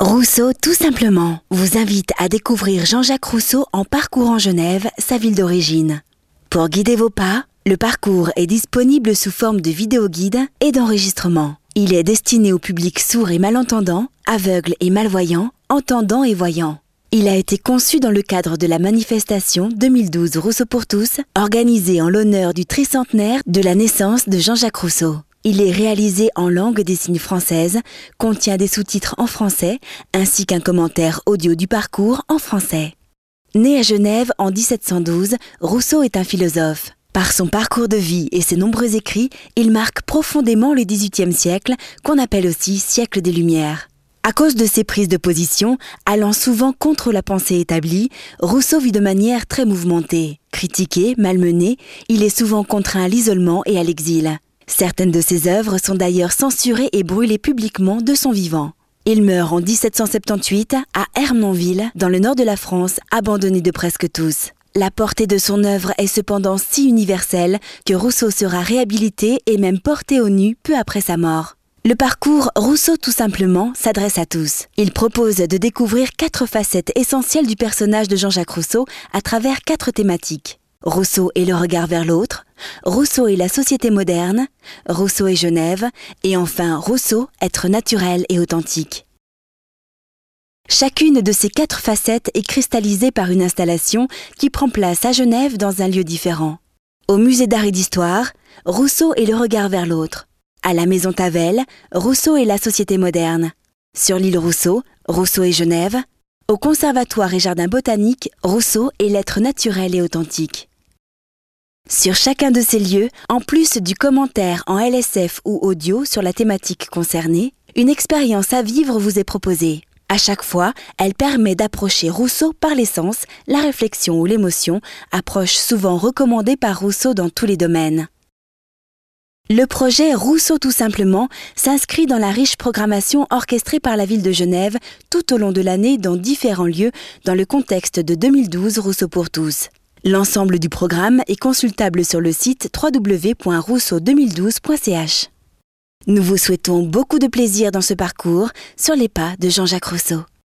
Rousseau, tout simplement, vous invite à découvrir Jean-Jacques Rousseau en parcourant Genève, sa ville d'origine. Pour guider vos pas, le parcours est disponible sous forme de vidéo-guide et d'enregistrement. Il est destiné au public sourd et malentendant, aveugle et malvoyant, entendant et voyant. Il a été conçu dans le cadre de la manifestation 2012 Rousseau pour tous, organisée en l'honneur du tricentenaire de la naissance de Jean-Jacques Rousseau. Il est réalisé en langue des signes française, contient des sous-titres en français ainsi qu'un commentaire audio du parcours en français. Né à Genève en 1712, Rousseau est un philosophe. Par son parcours de vie et ses nombreux écrits, il marque profondément le XVIIIe siècle, qu'on appelle aussi siècle des Lumières. À cause de ses prises de position, allant souvent contre la pensée établie, Rousseau vit de manière très mouvementée. Critiqué, malmené, il est souvent contraint à l'isolement et à l'exil. Certaines de ses œuvres sont d'ailleurs censurées et brûlées publiquement de son vivant. Il meurt en 1778 à Hermonville, dans le nord de la France, abandonné de presque tous. La portée de son œuvre est cependant si universelle que Rousseau sera réhabilité et même porté au nu peu après sa mort. Le parcours Rousseau tout simplement s'adresse à tous. Il propose de découvrir quatre facettes essentielles du personnage de Jean-Jacques Rousseau à travers quatre thématiques. Rousseau et le regard vers l'autre, Rousseau et la société moderne, Rousseau et Genève, et enfin Rousseau, être naturel et authentique. Chacune de ces quatre facettes est cristallisée par une installation qui prend place à Genève dans un lieu différent. Au musée d'art et d'histoire, Rousseau et le regard vers l'autre. À la maison Tavel, Rousseau et la société moderne. Sur l'île Rousseau, Rousseau et Genève. Au conservatoire et jardin botanique, Rousseau et l'être naturel et authentique. Sur chacun de ces lieux, en plus du commentaire en LSF ou audio sur la thématique concernée, une expérience à vivre vous est proposée. À chaque fois, elle permet d'approcher Rousseau par l'essence, la réflexion ou l'émotion, approche souvent recommandée par Rousseau dans tous les domaines. Le projet Rousseau tout simplement s'inscrit dans la riche programmation orchestrée par la ville de Genève tout au long de l'année dans différents lieux dans le contexte de 2012 Rousseau pour tous. L'ensemble du programme est consultable sur le site www.rousseau2012.ch. Nous vous souhaitons beaucoup de plaisir dans ce parcours sur les pas de Jean-Jacques Rousseau.